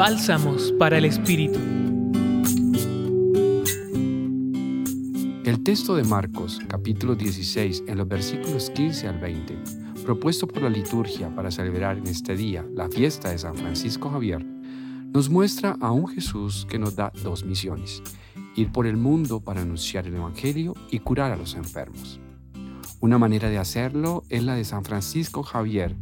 Bálsamos para el Espíritu. El texto de Marcos, capítulo 16, en los versículos 15 al 20, propuesto por la liturgia para celebrar en este día la fiesta de San Francisco Javier, nos muestra a un Jesús que nos da dos misiones, ir por el mundo para anunciar el Evangelio y curar a los enfermos. Una manera de hacerlo es la de San Francisco Javier,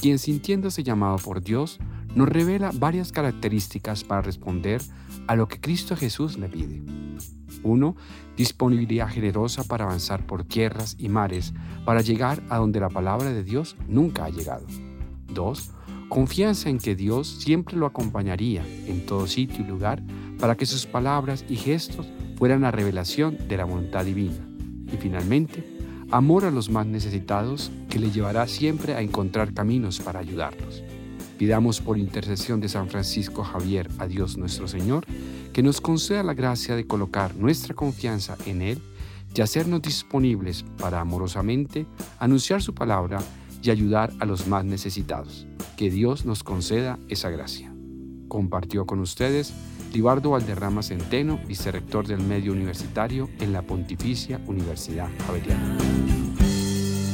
quien sintiéndose llamado por Dios, nos revela varias características para responder a lo que Cristo Jesús le pide. 1. Disponibilidad generosa para avanzar por tierras y mares para llegar a donde la palabra de Dios nunca ha llegado. 2. Confianza en que Dios siempre lo acompañaría en todo sitio y lugar para que sus palabras y gestos fueran la revelación de la voluntad divina. Y finalmente, amor a los más necesitados que le llevará siempre a encontrar caminos para ayudarlos. Pidamos por intercesión de San Francisco Javier a Dios nuestro Señor que nos conceda la gracia de colocar nuestra confianza en Él y hacernos disponibles para amorosamente anunciar su palabra y ayudar a los más necesitados. Que Dios nos conceda esa gracia. Compartió con ustedes Libardo Valderrama Centeno, vicerrector del medio universitario en la Pontificia Universidad Javeriana.